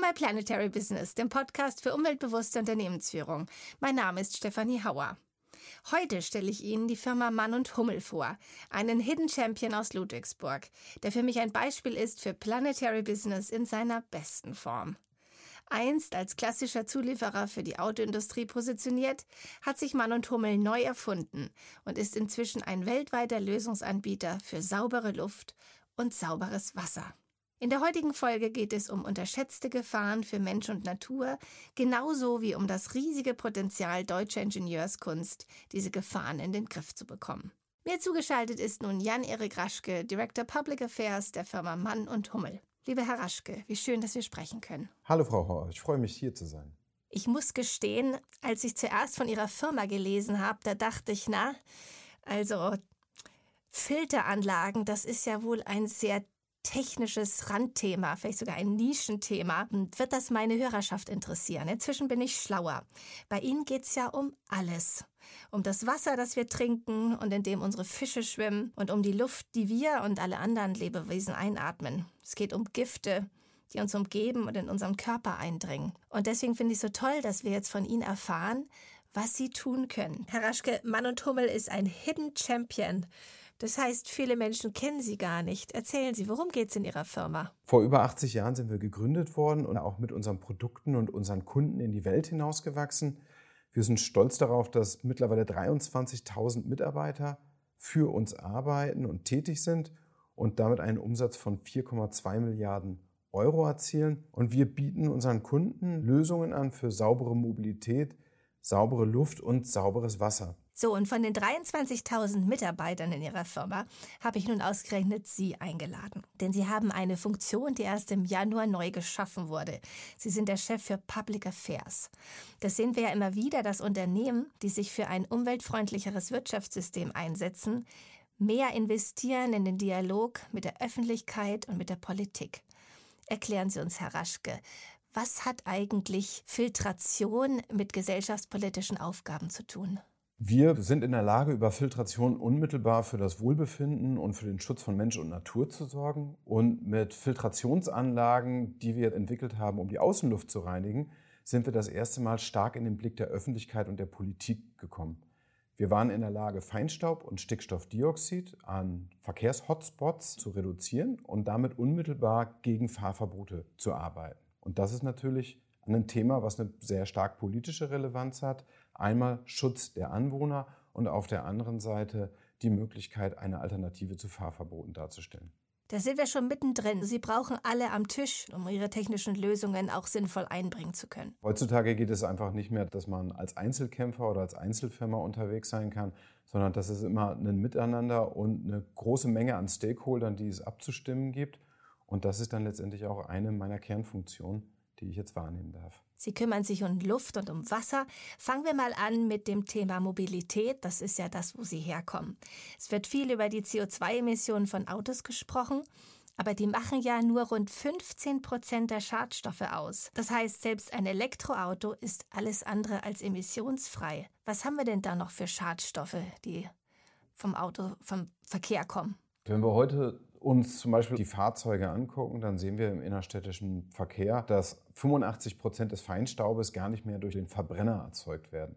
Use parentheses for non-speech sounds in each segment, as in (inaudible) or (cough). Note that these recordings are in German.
Willkommen bei Planetary Business, dem Podcast für umweltbewusste Unternehmensführung. Mein Name ist Stefanie Hauer. Heute stelle ich Ihnen die Firma Mann und Hummel vor, einen Hidden Champion aus Ludwigsburg, der für mich ein Beispiel ist für Planetary Business in seiner besten Form. Einst als klassischer Zulieferer für die Autoindustrie positioniert, hat sich Mann und Hummel neu erfunden und ist inzwischen ein weltweiter Lösungsanbieter für saubere Luft und sauberes Wasser. In der heutigen Folge geht es um unterschätzte Gefahren für Mensch und Natur, genauso wie um das riesige Potenzial deutscher Ingenieurskunst, diese Gefahren in den Griff zu bekommen. Mir zugeschaltet ist nun Jan-Erik Raschke, Director Public Affairs der Firma Mann und Hummel. Lieber Herr Raschke, wie schön, dass wir sprechen können. Hallo Frau Hauer, ich freue mich hier zu sein. Ich muss gestehen, als ich zuerst von Ihrer Firma gelesen habe, da dachte ich, na, also Filteranlagen, das ist ja wohl ein sehr technisches Randthema, vielleicht sogar ein Nischenthema, wird das meine Hörerschaft interessieren. Inzwischen bin ich schlauer. Bei Ihnen geht es ja um alles. Um das Wasser, das wir trinken und in dem unsere Fische schwimmen und um die Luft, die wir und alle anderen Lebewesen einatmen. Es geht um Gifte, die uns umgeben und in unseren Körper eindringen. Und deswegen finde ich es so toll, dass wir jetzt von Ihnen erfahren, was Sie tun können. Herr Raschke, Mann und Hummel ist ein Hidden Champion das heißt, viele Menschen kennen Sie gar nicht. Erzählen Sie, worum geht es in Ihrer Firma? Vor über 80 Jahren sind wir gegründet worden und auch mit unseren Produkten und unseren Kunden in die Welt hinausgewachsen. Wir sind stolz darauf, dass mittlerweile 23.000 Mitarbeiter für uns arbeiten und tätig sind und damit einen Umsatz von 4,2 Milliarden Euro erzielen. Und wir bieten unseren Kunden Lösungen an für saubere Mobilität, saubere Luft und sauberes Wasser. So, und von den 23.000 Mitarbeitern in Ihrer Firma habe ich nun ausgerechnet Sie eingeladen. Denn Sie haben eine Funktion, die erst im Januar neu geschaffen wurde. Sie sind der Chef für Public Affairs. Das sehen wir ja immer wieder, dass Unternehmen, die sich für ein umweltfreundlicheres Wirtschaftssystem einsetzen, mehr investieren in den Dialog mit der Öffentlichkeit und mit der Politik. Erklären Sie uns, Herr Raschke, was hat eigentlich Filtration mit gesellschaftspolitischen Aufgaben zu tun? Wir sind in der Lage, über Filtration unmittelbar für das Wohlbefinden und für den Schutz von Mensch und Natur zu sorgen. Und mit Filtrationsanlagen, die wir entwickelt haben, um die Außenluft zu reinigen, sind wir das erste Mal stark in den Blick der Öffentlichkeit und der Politik gekommen. Wir waren in der Lage, Feinstaub und Stickstoffdioxid an Verkehrshotspots zu reduzieren und damit unmittelbar gegen Fahrverbote zu arbeiten. Und das ist natürlich ein Thema, was eine sehr stark politische Relevanz hat. Einmal Schutz der Anwohner und auf der anderen Seite die Möglichkeit, eine Alternative zu Fahrverboten darzustellen. Da sind wir schon mittendrin. Sie brauchen alle am Tisch, um ihre technischen Lösungen auch sinnvoll einbringen zu können. Heutzutage geht es einfach nicht mehr, dass man als Einzelkämpfer oder als Einzelfirma unterwegs sein kann, sondern dass es immer ein Miteinander und eine große Menge an Stakeholdern, die es abzustimmen gibt. Und das ist dann letztendlich auch eine meiner Kernfunktionen, die ich jetzt wahrnehmen darf. Sie kümmern sich um Luft und um Wasser. Fangen wir mal an mit dem Thema Mobilität. Das ist ja das, wo Sie herkommen. Es wird viel über die CO2-Emissionen von Autos gesprochen. Aber die machen ja nur rund 15 Prozent der Schadstoffe aus. Das heißt, selbst ein Elektroauto ist alles andere als emissionsfrei. Was haben wir denn da noch für Schadstoffe, die vom Auto, vom Verkehr kommen? Wenn wir heute uns zum Beispiel die Fahrzeuge angucken, dann sehen wir im innerstädtischen Verkehr, dass 85 Prozent des Feinstaubes gar nicht mehr durch den Verbrenner erzeugt werden,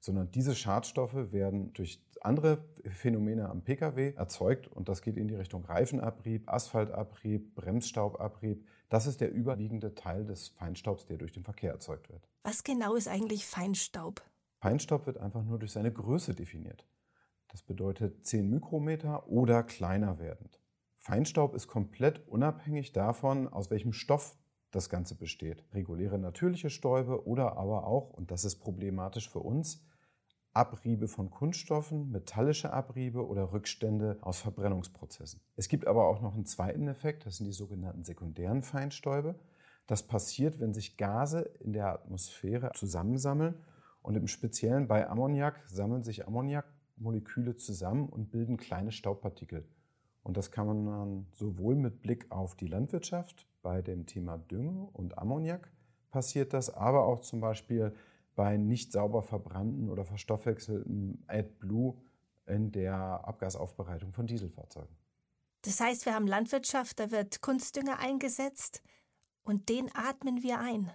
sondern diese Schadstoffe werden durch andere Phänomene am Pkw erzeugt und das geht in die Richtung Reifenabrieb, Asphaltabrieb, Bremsstaubabrieb. Das ist der überwiegende Teil des Feinstaubs, der durch den Verkehr erzeugt wird. Was genau ist eigentlich Feinstaub? Feinstaub wird einfach nur durch seine Größe definiert. Das bedeutet 10 Mikrometer oder kleiner werdend. Feinstaub ist komplett unabhängig davon, aus welchem Stoff das Ganze besteht. Reguläre natürliche Stäube oder aber auch, und das ist problematisch für uns, Abriebe von Kunststoffen, metallische Abriebe oder Rückstände aus Verbrennungsprozessen. Es gibt aber auch noch einen zweiten Effekt, das sind die sogenannten sekundären Feinstäube. Das passiert, wenn sich Gase in der Atmosphäre zusammensammeln und im Speziellen bei Ammoniak sammeln sich Ammoniakmoleküle zusammen und bilden kleine Staubpartikel. Und das kann man sowohl mit Blick auf die Landwirtschaft bei dem Thema Dünge und Ammoniak passiert das, aber auch zum Beispiel bei nicht sauber verbrannten oder verstoffwechselten AdBlue in der Abgasaufbereitung von Dieselfahrzeugen. Das heißt, wir haben Landwirtschaft, da wird Kunstdünger eingesetzt Und den atmen wir ein.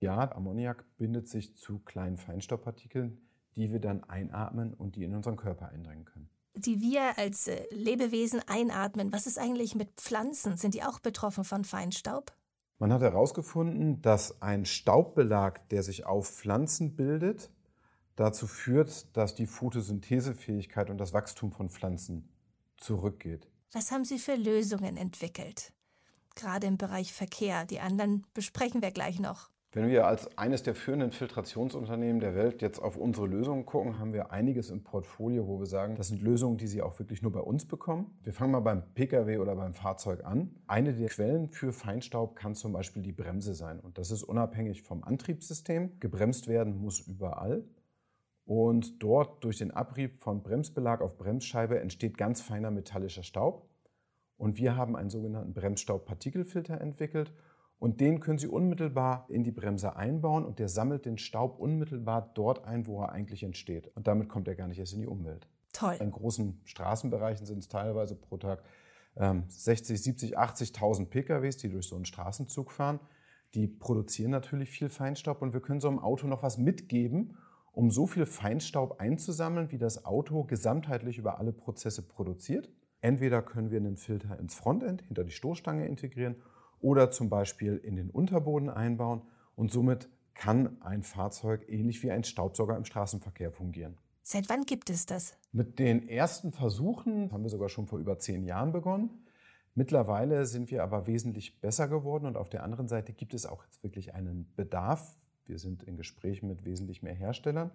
Ja, Ammoniak bindet sich zu kleinen Feinstaubpartikeln, die wir dann einatmen und die in unseren Körper eindringen können. Die wir als äh, Lebewesen einatmen. Was ist eigentlich mit Pflanzen? Sind die auch betroffen von Feinstaub? Man hat herausgefunden, dass ein Staubbelag, der sich auf Pflanzen bildet, dazu führt, dass die Photosynthesefähigkeit und das Wachstum von Pflanzen zurückgeht. Was haben Sie für Lösungen entwickelt? Gerade im Bereich Verkehr. Die anderen besprechen wir gleich noch. Wenn wir als eines der führenden Filtrationsunternehmen der Welt jetzt auf unsere Lösungen gucken, haben wir einiges im Portfolio, wo wir sagen, das sind Lösungen, die Sie auch wirklich nur bei uns bekommen. Wir fangen mal beim Pkw oder beim Fahrzeug an. Eine der Quellen für Feinstaub kann zum Beispiel die Bremse sein. Und das ist unabhängig vom Antriebssystem. Gebremst werden muss überall. Und dort durch den Abrieb von Bremsbelag auf Bremsscheibe entsteht ganz feiner metallischer Staub. Und wir haben einen sogenannten Bremsstaubpartikelfilter entwickelt und den können Sie unmittelbar in die Bremse einbauen und der sammelt den Staub unmittelbar dort ein, wo er eigentlich entsteht. Und damit kommt er gar nicht erst in die Umwelt. Toll. In großen Straßenbereichen sind es teilweise pro Tag ähm, 60, 70, 80.000 PKWs, die durch so einen Straßenzug fahren. Die produzieren natürlich viel Feinstaub und wir können so einem Auto noch was mitgeben, um so viel Feinstaub einzusammeln, wie das Auto gesamtheitlich über alle Prozesse produziert. Entweder können wir einen Filter ins Frontend hinter die Stoßstange integrieren oder zum Beispiel in den Unterboden einbauen und somit kann ein Fahrzeug ähnlich wie ein Staubsauger im Straßenverkehr fungieren. Seit wann gibt es das? Mit den ersten Versuchen haben wir sogar schon vor über zehn Jahren begonnen. Mittlerweile sind wir aber wesentlich besser geworden und auf der anderen Seite gibt es auch jetzt wirklich einen Bedarf. Wir sind in Gesprächen mit wesentlich mehr Herstellern.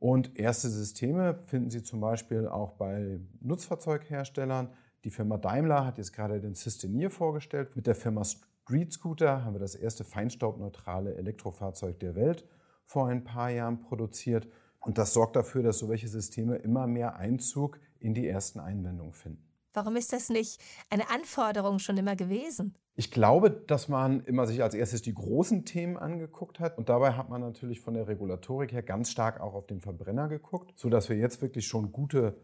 Und erste Systeme finden Sie zum Beispiel auch bei Nutzfahrzeugherstellern, die Firma Daimler hat jetzt gerade den Systenier vorgestellt. Mit der Firma Street Scooter haben wir das erste feinstaubneutrale Elektrofahrzeug der Welt vor ein paar Jahren produziert. Und das sorgt dafür, dass solche Systeme immer mehr Einzug in die ersten Einwendungen finden. Warum ist das nicht eine Anforderung schon immer gewesen? Ich glaube, dass man immer sich als erstes die großen Themen angeguckt hat. Und dabei hat man natürlich von der Regulatorik her ganz stark auch auf den Verbrenner geguckt, sodass wir jetzt wirklich schon gute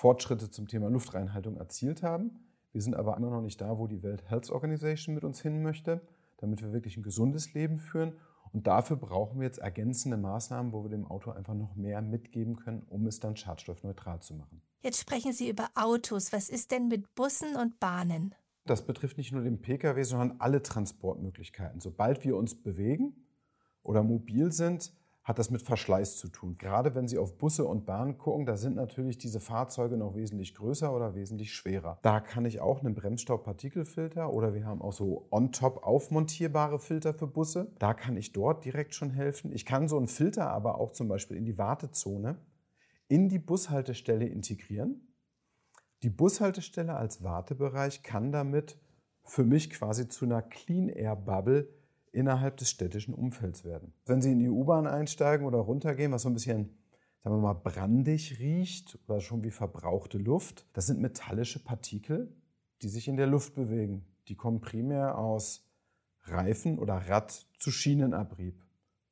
Fortschritte zum Thema Luftreinhaltung erzielt haben. Wir sind aber immer noch nicht da, wo die Welt Health Organization mit uns hin möchte, damit wir wirklich ein gesundes Leben führen. Und dafür brauchen wir jetzt ergänzende Maßnahmen, wo wir dem Auto einfach noch mehr mitgeben können, um es dann schadstoffneutral zu machen. Jetzt sprechen Sie über Autos. Was ist denn mit Bussen und Bahnen? Das betrifft nicht nur den Pkw, sondern alle Transportmöglichkeiten. Sobald wir uns bewegen oder mobil sind, hat das mit Verschleiß zu tun. Gerade wenn Sie auf Busse und Bahnen gucken, da sind natürlich diese Fahrzeuge noch wesentlich größer oder wesentlich schwerer. Da kann ich auch einen Bremsstaubpartikelfilter oder wir haben auch so on-top aufmontierbare Filter für Busse. Da kann ich dort direkt schon helfen. Ich kann so einen Filter aber auch zum Beispiel in die Wartezone, in die Bushaltestelle integrieren. Die Bushaltestelle als Wartebereich kann damit für mich quasi zu einer Clean Air Bubble innerhalb des städtischen Umfelds werden. Wenn Sie in die U-Bahn einsteigen oder runtergehen, was so ein bisschen, sagen wir mal, brandig riecht oder schon wie verbrauchte Luft, das sind metallische Partikel, die sich in der Luft bewegen. Die kommen primär aus Reifen oder Rad zu Schienenabrieb.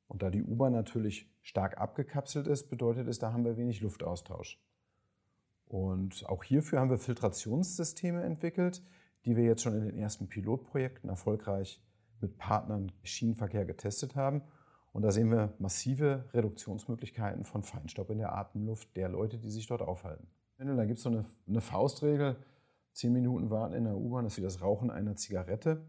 Und da die U-Bahn natürlich stark abgekapselt ist, bedeutet es, da haben wir wenig Luftaustausch. Und auch hierfür haben wir Filtrationssysteme entwickelt, die wir jetzt schon in den ersten Pilotprojekten erfolgreich mit Partnern Schienenverkehr getestet haben. Und da sehen wir massive Reduktionsmöglichkeiten von Feinstaub in der Atemluft der Leute, die sich dort aufhalten. Da gibt es so eine, eine Faustregel, zehn Minuten warten in der U-Bahn ist wie das Rauchen einer Zigarette.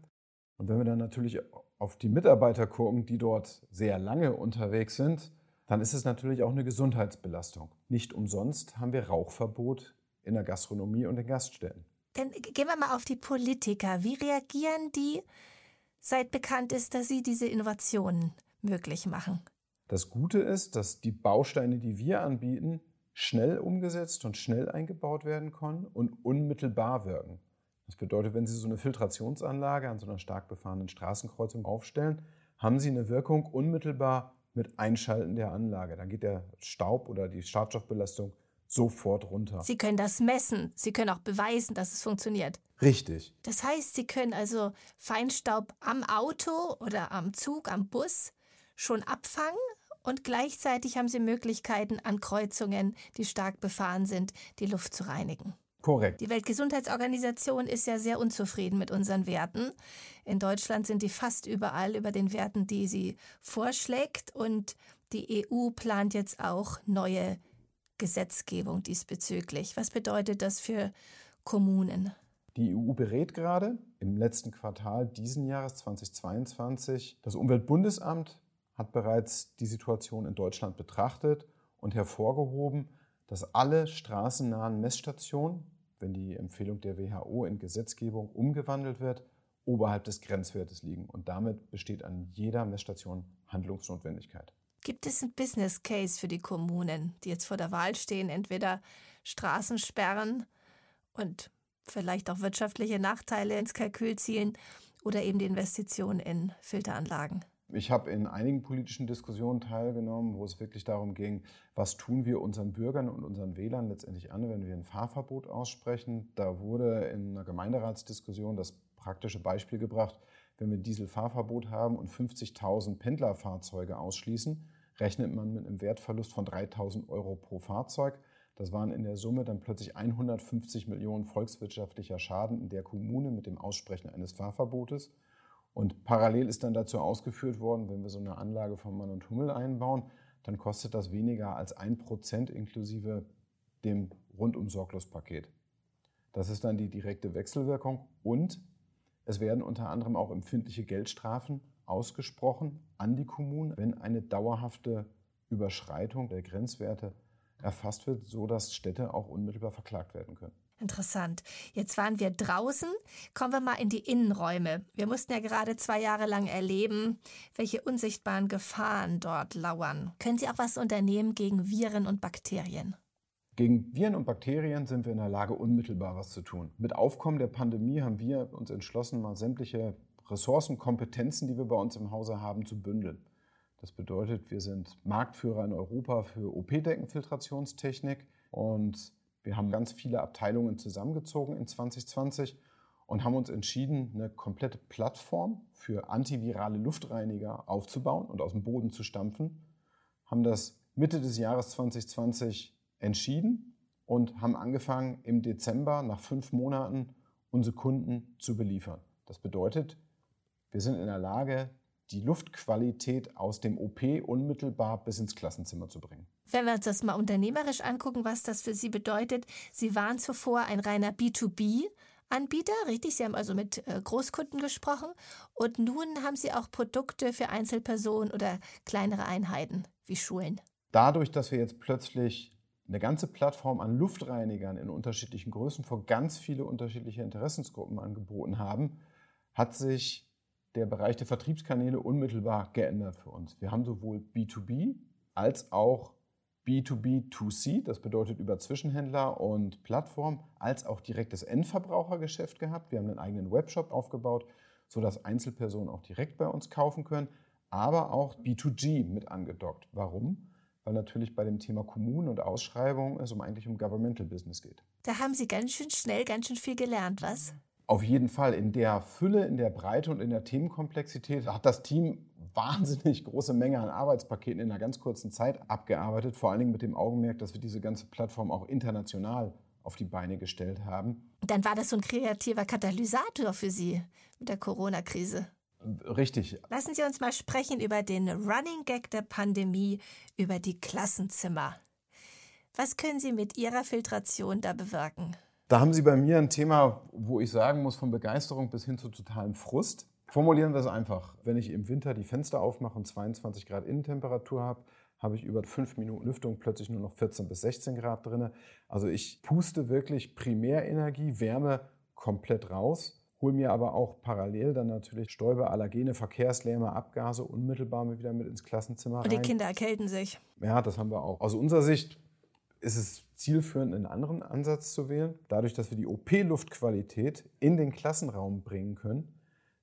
Und wenn wir dann natürlich auf die Mitarbeiter gucken, die dort sehr lange unterwegs sind, dann ist es natürlich auch eine Gesundheitsbelastung. Nicht umsonst haben wir Rauchverbot in der Gastronomie und in Gaststätten. Dann gehen wir mal auf die Politiker. Wie reagieren die seit bekannt ist, dass Sie diese Innovationen möglich machen. Das Gute ist, dass die Bausteine, die wir anbieten, schnell umgesetzt und schnell eingebaut werden können und unmittelbar wirken. Das bedeutet, wenn Sie so eine Filtrationsanlage an so einer stark befahrenen Straßenkreuzung aufstellen, haben Sie eine Wirkung unmittelbar mit Einschalten der Anlage. Dann geht der Staub oder die Schadstoffbelastung sofort runter. Sie können das messen. Sie können auch beweisen, dass es funktioniert. Richtig. Das heißt, Sie können also Feinstaub am Auto oder am Zug, am Bus schon abfangen und gleichzeitig haben Sie Möglichkeiten, an Kreuzungen, die stark befahren sind, die Luft zu reinigen. Korrekt. Die Weltgesundheitsorganisation ist ja sehr unzufrieden mit unseren Werten. In Deutschland sind die fast überall über den Werten, die sie vorschlägt. Und die EU plant jetzt auch neue Gesetzgebung diesbezüglich. Was bedeutet das für Kommunen? Die EU berät gerade im letzten Quartal diesen Jahres 2022. Das Umweltbundesamt hat bereits die Situation in Deutschland betrachtet und hervorgehoben, dass alle straßennahen Messstationen, wenn die Empfehlung der WHO in Gesetzgebung umgewandelt wird, oberhalb des Grenzwertes liegen. Und damit besteht an jeder Messstation Handlungsnotwendigkeit. Gibt es einen Business Case für die Kommunen, die jetzt vor der Wahl stehen, entweder Straßen sperren und vielleicht auch wirtschaftliche Nachteile ins Kalkül zielen oder eben die Investition in Filteranlagen? Ich habe in einigen politischen Diskussionen teilgenommen, wo es wirklich darum ging, was tun wir unseren Bürgern und unseren Wählern letztendlich an, wenn wir ein Fahrverbot aussprechen. Da wurde in einer Gemeinderatsdiskussion das praktische Beispiel gebracht, wenn wir ein Dieselfahrverbot haben und 50.000 Pendlerfahrzeuge ausschließen, rechnet man mit einem Wertverlust von 3.000 Euro pro Fahrzeug. Das waren in der Summe dann plötzlich 150 Millionen volkswirtschaftlicher Schaden in der Kommune mit dem Aussprechen eines Fahrverbotes. Und parallel ist dann dazu ausgeführt worden, wenn wir so eine Anlage von Mann und Hummel einbauen, dann kostet das weniger als ein Prozent inklusive dem Rundum-Sorglos-Paket. Das ist dann die direkte Wechselwirkung und es werden unter anderem auch empfindliche Geldstrafen ausgesprochen an die Kommunen, wenn eine dauerhafte Überschreitung der Grenzwerte erfasst wird, sodass Städte auch unmittelbar verklagt werden können. Interessant. Jetzt waren wir draußen. Kommen wir mal in die Innenräume. Wir mussten ja gerade zwei Jahre lang erleben, welche unsichtbaren Gefahren dort lauern. Können Sie auch was unternehmen gegen Viren und Bakterien? Gegen Viren und Bakterien sind wir in der Lage, unmittelbar was zu tun. Mit Aufkommen der Pandemie haben wir uns entschlossen, mal sämtliche Ressourcen, Kompetenzen, die wir bei uns im Hause haben, zu bündeln. Das bedeutet, wir sind Marktführer in Europa für OP-Deckenfiltrationstechnik und wir haben ganz viele Abteilungen zusammengezogen in 2020 und haben uns entschieden, eine komplette Plattform für antivirale Luftreiniger aufzubauen und aus dem Boden zu stampfen. Haben das Mitte des Jahres 2020 entschieden und haben angefangen, im Dezember nach fünf Monaten unsere Kunden zu beliefern. Das bedeutet, wir sind in der Lage, die Luftqualität aus dem OP unmittelbar bis ins Klassenzimmer zu bringen. Wenn wir uns das mal unternehmerisch angucken, was das für Sie bedeutet, Sie waren zuvor ein reiner B2B. Anbieter, richtig? Sie haben also mit äh, Großkunden gesprochen und nun haben Sie auch Produkte für Einzelpersonen oder kleinere Einheiten wie Schulen. Dadurch, dass wir jetzt plötzlich eine ganze Plattform an Luftreinigern in unterschiedlichen Größen für ganz viele unterschiedliche Interessensgruppen angeboten haben, hat sich der Bereich der Vertriebskanäle unmittelbar geändert für uns. Wir haben sowohl B2B als auch B2B2C, das bedeutet über Zwischenhändler und Plattform, als auch direktes Endverbrauchergeschäft gehabt. Wir haben einen eigenen Webshop aufgebaut, sodass Einzelpersonen auch direkt bei uns kaufen können, aber auch B2G mit angedockt. Warum? Weil natürlich bei dem Thema Kommunen und Ausschreibungen es um eigentlich um Governmental Business geht. Da haben Sie ganz schön schnell, ganz schön viel gelernt, was? Auf jeden Fall. In der Fülle, in der Breite und in der Themenkomplexität hat das Team (laughs) wahnsinnig große Menge an Arbeitspaketen in einer ganz kurzen Zeit abgearbeitet. Vor allen Dingen mit dem Augenmerk, dass wir diese ganze Plattform auch international auf die Beine gestellt haben. Dann war das so ein kreativer Katalysator für Sie mit der Corona-Krise. Richtig. Lassen Sie uns mal sprechen über den Running Gag der Pandemie, über die Klassenzimmer. Was können Sie mit Ihrer Filtration da bewirken? Da haben Sie bei mir ein Thema, wo ich sagen muss, von Begeisterung bis hin zu totalem Frust. Formulieren wir es einfach. Wenn ich im Winter die Fenster aufmache und 22 Grad Innentemperatur habe, habe ich über fünf Minuten Lüftung plötzlich nur noch 14 bis 16 Grad drin. Also ich puste wirklich Primärenergie, Wärme komplett raus, hole mir aber auch parallel dann natürlich Stäube, Allergene, Verkehrslärme, Abgase unmittelbar wieder mit ins Klassenzimmer rein. Und die Kinder erkälten sich. Ja, das haben wir auch. Aus unserer Sicht ist es zielführend, einen anderen Ansatz zu wählen. Dadurch, dass wir die OP-Luftqualität in den Klassenraum bringen können,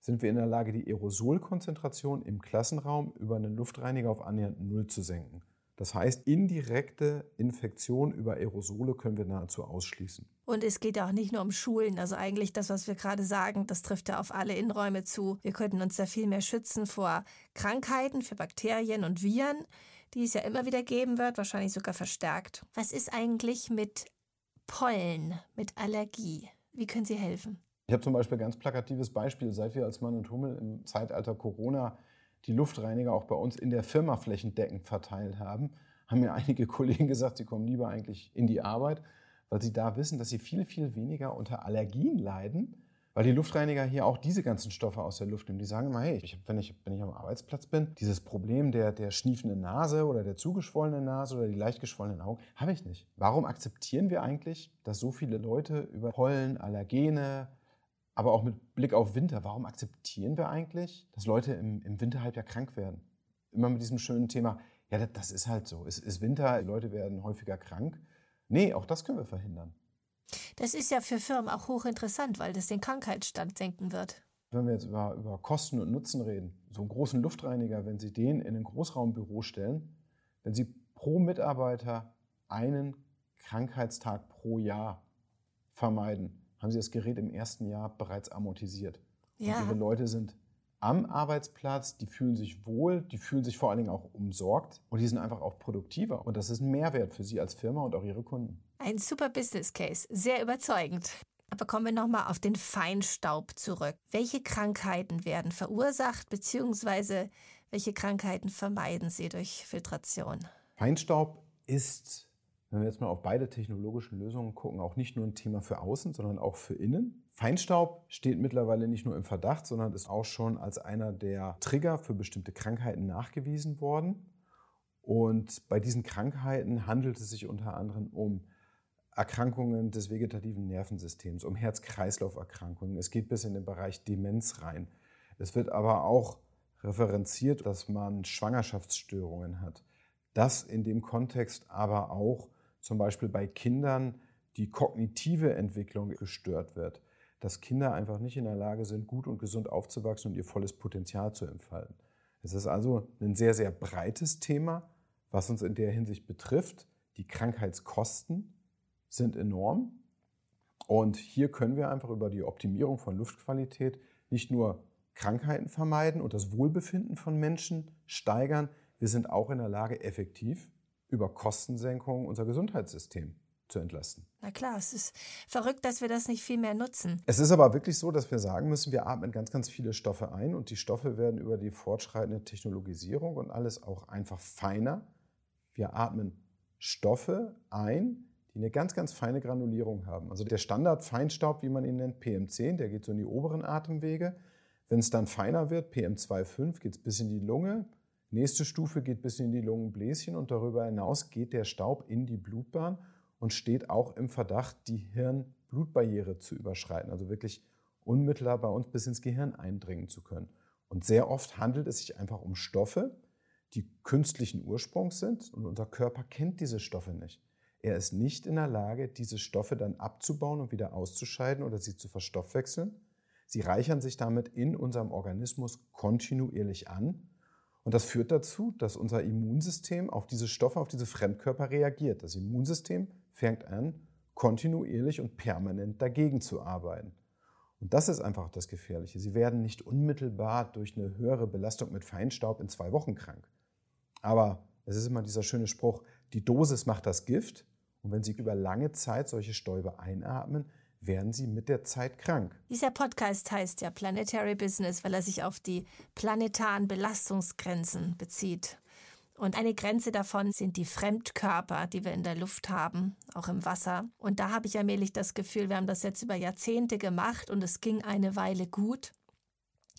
sind wir in der Lage, die Aerosolkonzentration im Klassenraum über einen Luftreiniger auf annähernd Null zu senken. Das heißt, indirekte Infektion über Aerosole können wir nahezu ausschließen. Und es geht ja auch nicht nur um Schulen. Also eigentlich das, was wir gerade sagen, das trifft ja auf alle Innenräume zu. Wir könnten uns da viel mehr schützen vor Krankheiten, für Bakterien und Viren die es ja immer wieder geben wird, wahrscheinlich sogar verstärkt. Was ist eigentlich mit Pollen mit Allergie. Wie können Sie helfen? Ich habe zum Beispiel ein ganz plakatives Beispiel, seit wir als Mann und Hummel im Zeitalter Corona die Luftreiniger auch bei uns in der Firma flächendeckend verteilt haben, haben mir einige (laughs) Kollegen gesagt, sie kommen lieber eigentlich in die Arbeit, weil sie da wissen, dass sie viel, viel weniger unter Allergien leiden, weil die Luftreiniger hier auch diese ganzen Stoffe aus der Luft nehmen. Die sagen immer, hey, ich, wenn, ich, wenn ich am Arbeitsplatz bin, dieses Problem der, der schniefenden Nase oder der zugeschwollenen Nase oder die leicht geschwollenen Augen, habe ich nicht. Warum akzeptieren wir eigentlich, dass so viele Leute über Pollen, Allergene, aber auch mit Blick auf Winter, warum akzeptieren wir eigentlich, dass Leute im, im Winterhalbjahr krank werden? Immer mit diesem schönen Thema, ja, das, das ist halt so. Es ist Winter, Leute werden häufiger krank. Nee, auch das können wir verhindern. Das ist ja für Firmen auch hochinteressant, weil das den Krankheitsstand senken wird. Wenn wir jetzt über, über Kosten und Nutzen reden, so einen großen Luftreiniger, wenn Sie den in ein Großraumbüro stellen, wenn Sie pro Mitarbeiter einen Krankheitstag pro Jahr vermeiden, haben sie das Gerät im ersten Jahr bereits amortisiert. Ja. Und ihre Leute sind am Arbeitsplatz, die fühlen sich wohl, die fühlen sich vor allen Dingen auch umsorgt und die sind einfach auch produktiver. Und das ist ein Mehrwert für sie als Firma und auch ihre Kunden. Ein super Business Case, sehr überzeugend. Aber kommen wir nochmal auf den Feinstaub zurück. Welche Krankheiten werden verursacht, beziehungsweise welche Krankheiten vermeiden Sie durch Filtration? Feinstaub ist wenn wir jetzt mal auf beide technologischen Lösungen gucken, auch nicht nur ein Thema für außen, sondern auch für innen. Feinstaub steht mittlerweile nicht nur im Verdacht, sondern ist auch schon als einer der Trigger für bestimmte Krankheiten nachgewiesen worden. Und bei diesen Krankheiten handelt es sich unter anderem um Erkrankungen des vegetativen Nervensystems, um Herz-Kreislauf-Erkrankungen. Es geht bis in den Bereich Demenz rein. Es wird aber auch referenziert, dass man Schwangerschaftsstörungen hat. Das in dem Kontext aber auch zum Beispiel bei Kindern die kognitive Entwicklung gestört wird, dass Kinder einfach nicht in der Lage sind, gut und gesund aufzuwachsen und ihr volles Potenzial zu entfalten. Es ist also ein sehr, sehr breites Thema, was uns in der Hinsicht betrifft. Die Krankheitskosten sind enorm. Und hier können wir einfach über die Optimierung von Luftqualität nicht nur Krankheiten vermeiden und das Wohlbefinden von Menschen steigern, wir sind auch in der Lage, effektiv über Kostensenkungen unser Gesundheitssystem zu entlasten. Na klar, es ist verrückt, dass wir das nicht viel mehr nutzen. Es ist aber wirklich so, dass wir sagen müssen, wir atmen ganz, ganz viele Stoffe ein und die Stoffe werden über die fortschreitende Technologisierung und alles auch einfach feiner. Wir atmen Stoffe ein, die eine ganz, ganz feine Granulierung haben. Also der Standard-Feinstaub, wie man ihn nennt, PM10, der geht so in die oberen Atemwege. Wenn es dann feiner wird, PM2,5, geht es bis in die Lunge. Nächste Stufe geht bis in die Lungenbläschen und darüber hinaus geht der Staub in die Blutbahn und steht auch im Verdacht, die Hirn-Blutbarriere zu überschreiten, also wirklich unmittelbar bei uns bis ins Gehirn eindringen zu können. Und sehr oft handelt es sich einfach um Stoffe, die künstlichen Ursprungs sind und unser Körper kennt diese Stoffe nicht. Er ist nicht in der Lage, diese Stoffe dann abzubauen und wieder auszuscheiden oder sie zu verstoffwechseln. Sie reichern sich damit in unserem Organismus kontinuierlich an und das führt dazu, dass unser Immunsystem auf diese Stoffe, auf diese Fremdkörper reagiert. Das Immunsystem fängt an, kontinuierlich und permanent dagegen zu arbeiten. Und das ist einfach das Gefährliche. Sie werden nicht unmittelbar durch eine höhere Belastung mit Feinstaub in zwei Wochen krank. Aber es ist immer dieser schöne Spruch, die Dosis macht das Gift. Und wenn Sie über lange Zeit solche Stäube einatmen, werden sie mit der Zeit krank. Dieser Podcast heißt ja Planetary Business, weil er sich auf die planetaren Belastungsgrenzen bezieht. Und eine Grenze davon sind die Fremdkörper, die wir in der Luft haben, auch im Wasser. Und da habe ich allmählich das Gefühl, wir haben das jetzt über Jahrzehnte gemacht und es ging eine Weile gut.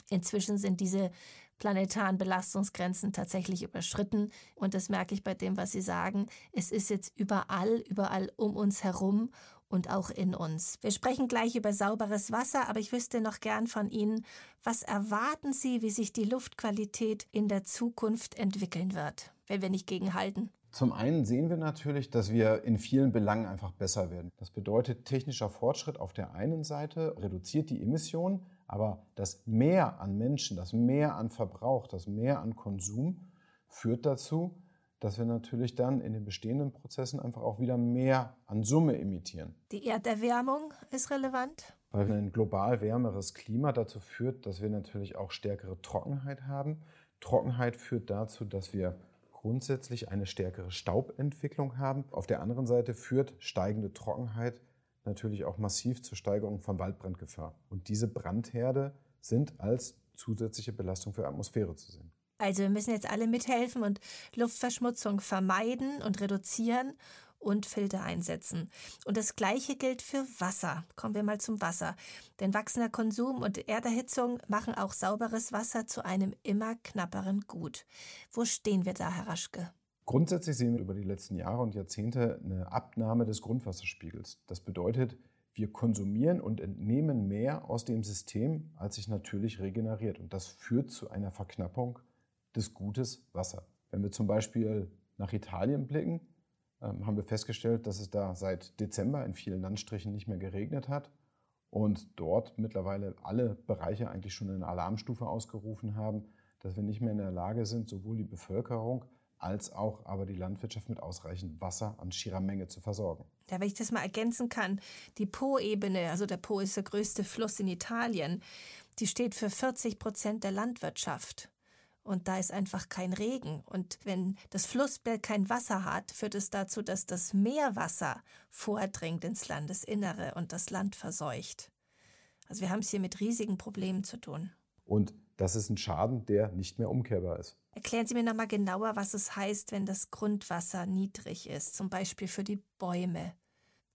Inzwischen sind diese planetaren Belastungsgrenzen tatsächlich überschritten. Und das merke ich bei dem, was Sie sagen. Es ist jetzt überall, überall um uns herum und auch in uns. Wir sprechen gleich über sauberes Wasser, aber ich wüsste noch gern von Ihnen, was erwarten Sie, wie sich die Luftqualität in der Zukunft entwickeln wird, wenn wir nicht gegenhalten? Zum einen sehen wir natürlich, dass wir in vielen Belangen einfach besser werden. Das bedeutet, technischer Fortschritt auf der einen Seite reduziert die Emissionen, aber das Mehr an Menschen, das Mehr an Verbrauch, das Mehr an Konsum führt dazu, dass wir natürlich dann in den bestehenden Prozessen einfach auch wieder mehr an Summe emittieren. Die Erderwärmung ist relevant. Weil ein global wärmeres Klima dazu führt, dass wir natürlich auch stärkere Trockenheit haben. Trockenheit führt dazu, dass wir grundsätzlich eine stärkere Staubentwicklung haben. Auf der anderen Seite führt steigende Trockenheit natürlich auch massiv zur Steigerung von Waldbrandgefahr. Und diese Brandherde sind als zusätzliche Belastung für Atmosphäre zu sehen. Also wir müssen jetzt alle mithelfen und Luftverschmutzung vermeiden und reduzieren und Filter einsetzen. Und das Gleiche gilt für Wasser. Kommen wir mal zum Wasser. Denn wachsender Konsum und Erderhitzung machen auch sauberes Wasser zu einem immer knapperen Gut. Wo stehen wir da, Herr Raschke? Grundsätzlich sehen wir über die letzten Jahre und Jahrzehnte eine Abnahme des Grundwasserspiegels. Das bedeutet, wir konsumieren und entnehmen mehr aus dem System, als sich natürlich regeneriert. Und das führt zu einer Verknappung des Gutes Wasser. Wenn wir zum Beispiel nach Italien blicken, ähm, haben wir festgestellt, dass es da seit Dezember in vielen Landstrichen nicht mehr geregnet hat und dort mittlerweile alle Bereiche eigentlich schon eine Alarmstufe ausgerufen haben, dass wir nicht mehr in der Lage sind, sowohl die Bevölkerung als auch aber die Landwirtschaft mit ausreichend Wasser an schierer Menge zu versorgen. Ja, wenn ich das mal ergänzen kann, die Po-Ebene, also der Po ist der größte Fluss in Italien, die steht für 40 Prozent der Landwirtschaft und da ist einfach kein Regen. Und wenn das Flussbett kein Wasser hat, führt es dazu, dass das Meerwasser vordringt ins Landesinnere und das Land verseucht. Also wir haben es hier mit riesigen Problemen zu tun. Und das ist ein Schaden, der nicht mehr umkehrbar ist. Erklären Sie mir nochmal genauer, was es heißt, wenn das Grundwasser niedrig ist, zum Beispiel für die Bäume.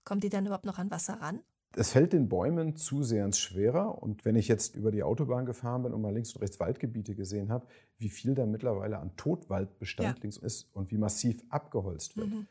Kommen die dann überhaupt noch an Wasser ran? Es fällt den Bäumen zusehends schwerer. Und wenn ich jetzt über die Autobahn gefahren bin und mal links und rechts Waldgebiete gesehen habe, wie viel da mittlerweile an Totwaldbestand ja. links ist und wie massiv abgeholzt wird. Mhm.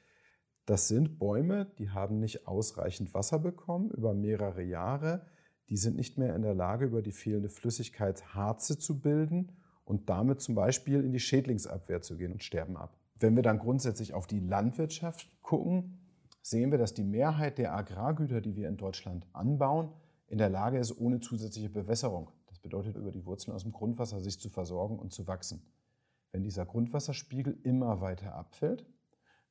Das sind Bäume, die haben nicht ausreichend Wasser bekommen über mehrere Jahre. Die sind nicht mehr in der Lage, über die fehlende Flüssigkeit Harze zu bilden und damit zum Beispiel in die Schädlingsabwehr zu gehen und sterben ab. Wenn wir dann grundsätzlich auf die Landwirtschaft gucken, sehen wir, dass die Mehrheit der Agrargüter, die wir in Deutschland anbauen, in der Lage ist, ohne zusätzliche Bewässerung, das bedeutet über die Wurzeln aus dem Grundwasser, sich zu versorgen und zu wachsen. Wenn dieser Grundwasserspiegel immer weiter abfällt,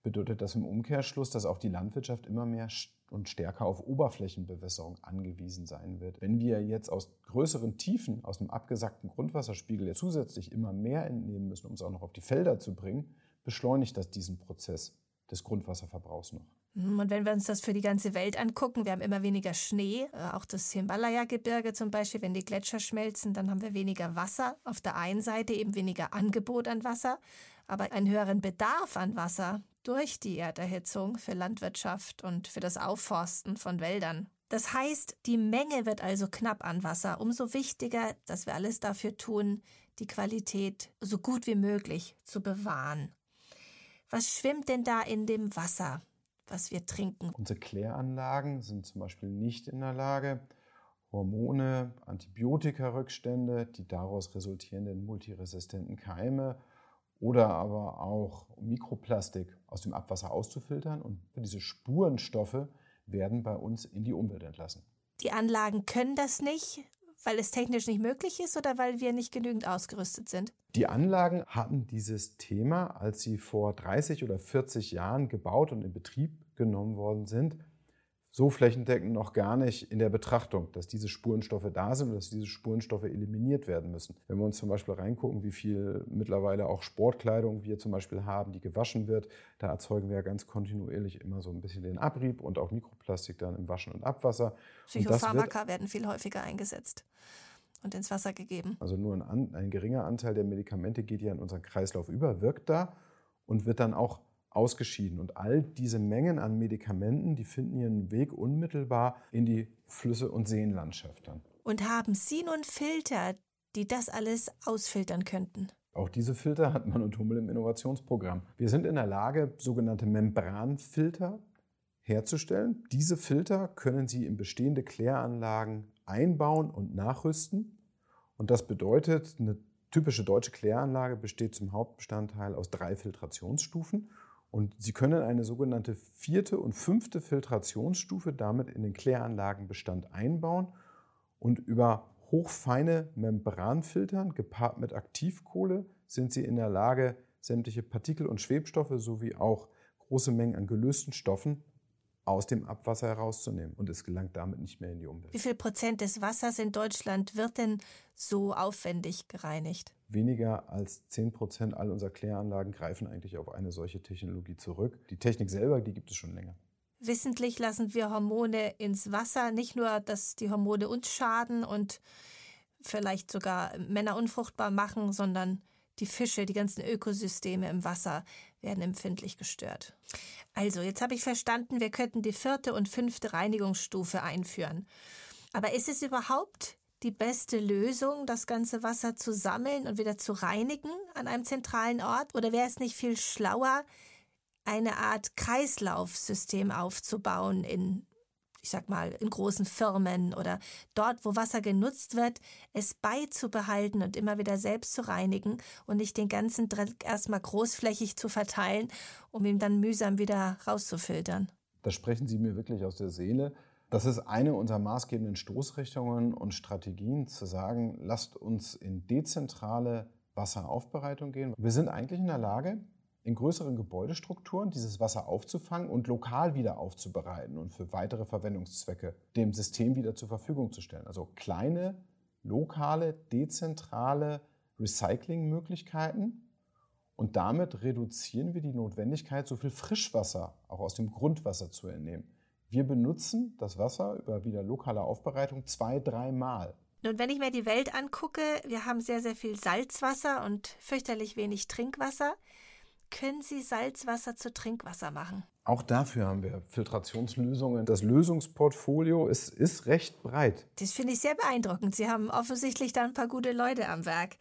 bedeutet das im Umkehrschluss, dass auch die Landwirtschaft immer mehr und stärker auf Oberflächenbewässerung angewiesen sein wird. Wenn wir jetzt aus größeren Tiefen, aus dem abgesackten Grundwasserspiegel zusätzlich immer mehr entnehmen müssen, um es auch noch auf die Felder zu bringen, beschleunigt das diesen Prozess des Grundwasserverbrauchs noch. Hm, und wenn wir uns das für die ganze Welt angucken, wir haben immer weniger Schnee, äh, auch das Himalaya-Gebirge zum Beispiel, wenn die Gletscher schmelzen, dann haben wir weniger Wasser. Auf der einen Seite eben weniger Angebot an Wasser, aber einen höheren Bedarf an Wasser durch die Erderhitzung für Landwirtschaft und für das Aufforsten von Wäldern. Das heißt, die Menge wird also knapp an Wasser. Umso wichtiger, dass wir alles dafür tun, die Qualität so gut wie möglich zu bewahren. Was schwimmt denn da in dem Wasser? was wir trinken. Unsere Kläranlagen sind zum Beispiel nicht in der Lage, Hormone, Antibiotikarückstände, die daraus resultierenden multiresistenten Keime oder aber auch Mikroplastik aus dem Abwasser auszufiltern. Und diese Spurenstoffe werden bei uns in die Umwelt entlassen. Die Anlagen können das nicht, weil es technisch nicht möglich ist oder weil wir nicht genügend ausgerüstet sind? Die Anlagen hatten dieses Thema, als sie vor 30 oder 40 Jahren gebaut und in Betrieb genommen worden sind, so flächendeckend noch gar nicht in der Betrachtung, dass diese Spurenstoffe da sind und dass diese Spurenstoffe eliminiert werden müssen. Wenn wir uns zum Beispiel reingucken, wie viel mittlerweile auch Sportkleidung wir zum Beispiel haben, die gewaschen wird, da erzeugen wir ja ganz kontinuierlich immer so ein bisschen den Abrieb und auch Mikroplastik dann im Waschen und Abwasser. Psychopharmaka und werden viel häufiger eingesetzt und ins Wasser gegeben. Also nur ein, ein geringer Anteil der Medikamente geht ja in unseren Kreislauf über, wirkt da und wird dann auch ausgeschieden. Und all diese Mengen an Medikamenten, die finden ihren Weg unmittelbar in die Flüsse und Seenlandschaft dann. Und haben Sie nun Filter, die das alles ausfiltern könnten? Auch diese Filter hat man und Hummel im Innovationsprogramm. Wir sind in der Lage, sogenannte Membranfilter herzustellen. Diese Filter können Sie in bestehende Kläranlagen einbauen und nachrüsten. Und das bedeutet, eine typische deutsche Kläranlage besteht zum Hauptbestandteil aus drei Filtrationsstufen. Und Sie können eine sogenannte vierte und fünfte Filtrationsstufe damit in den Kläranlagenbestand einbauen und über hochfeine Membranfiltern gepaart mit Aktivkohle sind Sie in der Lage, sämtliche Partikel und Schwebstoffe sowie auch große Mengen an gelösten Stoffen aus dem Abwasser herauszunehmen und es gelangt damit nicht mehr in die Umwelt. Wie viel Prozent des Wassers in Deutschland wird denn so aufwendig gereinigt? Weniger als 10 Prozent all unserer Kläranlagen greifen eigentlich auf eine solche Technologie zurück. Die Technik selber, die gibt es schon länger. Wissentlich lassen wir Hormone ins Wasser, nicht nur, dass die Hormone uns schaden und vielleicht sogar Männer unfruchtbar machen, sondern die Fische, die ganzen Ökosysteme im Wasser werden empfindlich gestört. Also, jetzt habe ich verstanden, wir könnten die vierte und fünfte Reinigungsstufe einführen. Aber ist es überhaupt die beste Lösung, das ganze Wasser zu sammeln und wieder zu reinigen an einem zentralen Ort? Oder wäre es nicht viel schlauer, eine Art Kreislaufsystem aufzubauen in ich sag mal, in großen Firmen oder dort, wo Wasser genutzt wird, es beizubehalten und immer wieder selbst zu reinigen und nicht den ganzen Dreck erstmal großflächig zu verteilen, um ihn dann mühsam wieder rauszufiltern. Da sprechen Sie mir wirklich aus der Seele. Das ist eine unserer maßgebenden Stoßrichtungen und Strategien, zu sagen, lasst uns in dezentrale Wasseraufbereitung gehen. Wir sind eigentlich in der Lage, in größeren Gebäudestrukturen dieses Wasser aufzufangen und lokal wieder aufzubereiten und für weitere Verwendungszwecke dem System wieder zur Verfügung zu stellen. Also kleine, lokale, dezentrale Recyclingmöglichkeiten. Und damit reduzieren wir die Notwendigkeit, so viel Frischwasser auch aus dem Grundwasser zu entnehmen. Wir benutzen das Wasser über wieder lokale Aufbereitung zwei, dreimal. Nun, wenn ich mir die Welt angucke, wir haben sehr, sehr viel Salzwasser und fürchterlich wenig Trinkwasser können Sie Salzwasser zu Trinkwasser machen? Auch dafür haben wir Filtrationslösungen. Das Lösungsportfolio ist, ist recht breit. Das finde ich sehr beeindruckend. Sie haben offensichtlich da ein paar gute Leute am Werk.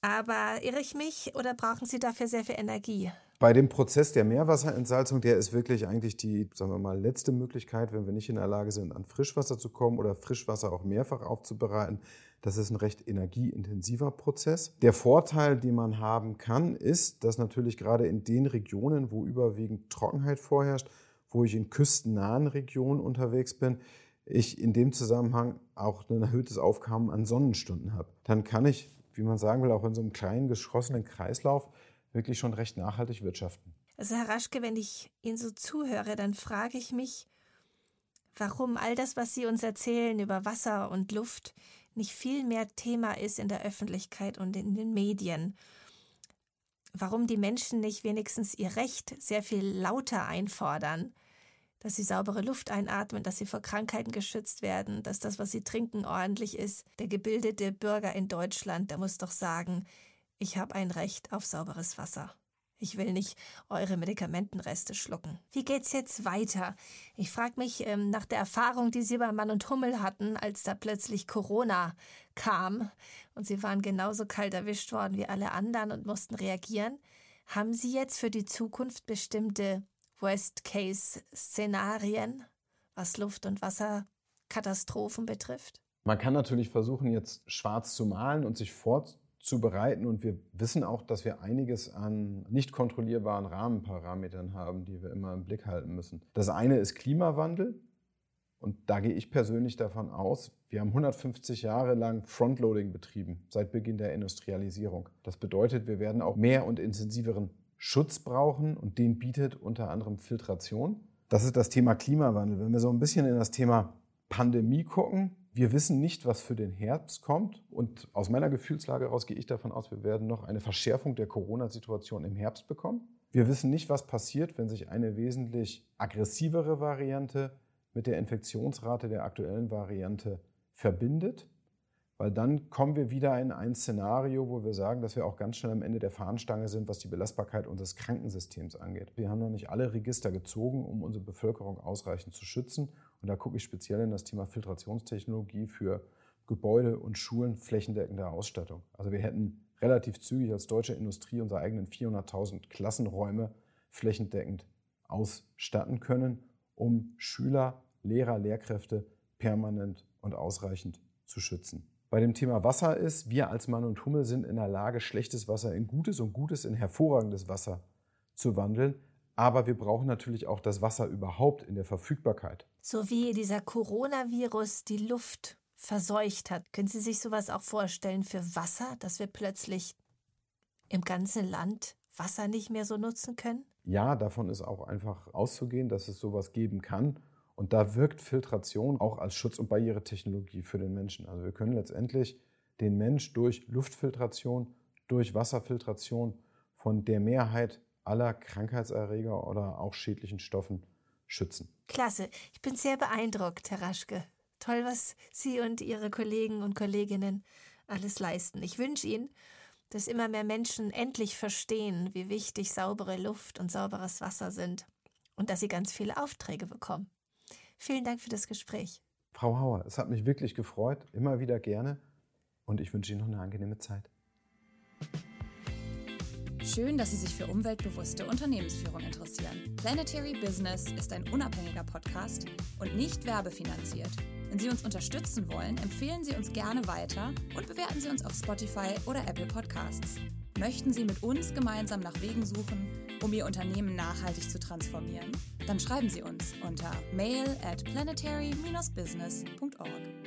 Aber irre ich mich oder brauchen Sie dafür sehr viel Energie? Bei dem Prozess der Meerwasserentsalzung, der ist wirklich eigentlich die, sagen wir mal, letzte Möglichkeit, wenn wir nicht in der Lage sind, an Frischwasser zu kommen oder Frischwasser auch mehrfach aufzubereiten, das ist ein recht energieintensiver Prozess. Der Vorteil, den man haben kann, ist, dass natürlich gerade in den Regionen, wo überwiegend Trockenheit vorherrscht, wo ich in küstennahen Regionen unterwegs bin, ich in dem Zusammenhang auch ein erhöhtes Aufkommen an Sonnenstunden habe. Dann kann ich, wie man sagen will, auch in so einem kleinen geschlossenen Kreislauf wirklich schon recht nachhaltig wirtschaften. Also Herr Raschke, wenn ich Ihnen so zuhöre, dann frage ich mich, warum all das, was Sie uns erzählen über Wasser und Luft, nicht viel mehr Thema ist in der Öffentlichkeit und in den Medien. Warum die Menschen nicht wenigstens ihr Recht sehr viel lauter einfordern, dass sie saubere Luft einatmen, dass sie vor Krankheiten geschützt werden, dass das, was sie trinken, ordentlich ist. Der gebildete Bürger in Deutschland, der muss doch sagen, ich habe ein Recht auf sauberes Wasser. Ich will nicht eure Medikamentenreste schlucken. Wie geht's jetzt weiter? Ich frage mich ähm, nach der Erfahrung, die Sie bei Mann und Hummel hatten, als da plötzlich Corona kam und Sie waren genauso kalt erwischt worden wie alle anderen und mussten reagieren. Haben Sie jetzt für die Zukunft bestimmte Worst-Case-Szenarien, was Luft- und Wasserkatastrophen betrifft? Man kann natürlich versuchen, jetzt schwarz zu malen und sich vorzustellen, zu bereiten. Und wir wissen auch, dass wir einiges an nicht kontrollierbaren Rahmenparametern haben, die wir immer im Blick halten müssen. Das eine ist Klimawandel. Und da gehe ich persönlich davon aus, wir haben 150 Jahre lang Frontloading betrieben, seit Beginn der Industrialisierung. Das bedeutet, wir werden auch mehr und intensiveren Schutz brauchen und den bietet unter anderem Filtration. Das ist das Thema Klimawandel. Wenn wir so ein bisschen in das Thema Pandemie gucken, wir wissen nicht, was für den Herbst kommt. Und aus meiner Gefühlslage heraus gehe ich davon aus, wir werden noch eine Verschärfung der Corona-Situation im Herbst bekommen. Wir wissen nicht, was passiert, wenn sich eine wesentlich aggressivere Variante mit der Infektionsrate der aktuellen Variante verbindet. Weil dann kommen wir wieder in ein Szenario, wo wir sagen, dass wir auch ganz schnell am Ende der Fahnenstange sind, was die Belastbarkeit unseres Krankensystems angeht. Wir haben noch nicht alle Register gezogen, um unsere Bevölkerung ausreichend zu schützen. Und da gucke ich speziell in das Thema Filtrationstechnologie für Gebäude und Schulen flächendeckende Ausstattung. Also wir hätten relativ zügig als deutsche Industrie unsere eigenen 400.000 Klassenräume flächendeckend ausstatten können, um Schüler, Lehrer, Lehrkräfte permanent und ausreichend zu schützen. Bei dem Thema Wasser ist, wir als Mann und Hummel sind in der Lage, schlechtes Wasser in gutes und gutes in hervorragendes Wasser zu wandeln. Aber wir brauchen natürlich auch das Wasser überhaupt in der Verfügbarkeit. So wie dieser Coronavirus die Luft verseucht hat. Können Sie sich sowas auch vorstellen für Wasser, dass wir plötzlich im ganzen Land Wasser nicht mehr so nutzen können? ja, davon ist auch einfach auszugehen, dass es sowas geben kann. Und da wirkt Filtration auch als Schutz- und Barrieretechnologie für den Menschen. Also wir können letztendlich den Mensch durch Luftfiltration, durch Wasserfiltration von der Mehrheit aller Krankheitserreger oder auch schädlichen Stoffen schützen. Klasse. Ich bin sehr beeindruckt, Herr Raschke. Toll, was Sie und Ihre Kollegen und Kolleginnen alles leisten. Ich wünsche Ihnen, dass immer mehr Menschen endlich verstehen, wie wichtig saubere Luft und sauberes Wasser sind und dass Sie ganz viele Aufträge bekommen. Vielen Dank für das Gespräch. Frau Hauer, es hat mich wirklich gefreut, immer wieder gerne und ich wünsche Ihnen noch eine angenehme Zeit. Schön, dass Sie sich für umweltbewusste Unternehmensführung interessieren. Planetary Business ist ein unabhängiger Podcast und nicht werbefinanziert. Wenn Sie uns unterstützen wollen, empfehlen Sie uns gerne weiter und bewerten Sie uns auf Spotify oder Apple Podcasts. Möchten Sie mit uns gemeinsam nach Wegen suchen, um Ihr Unternehmen nachhaltig zu transformieren? Dann schreiben Sie uns unter mail at planetary-business.org.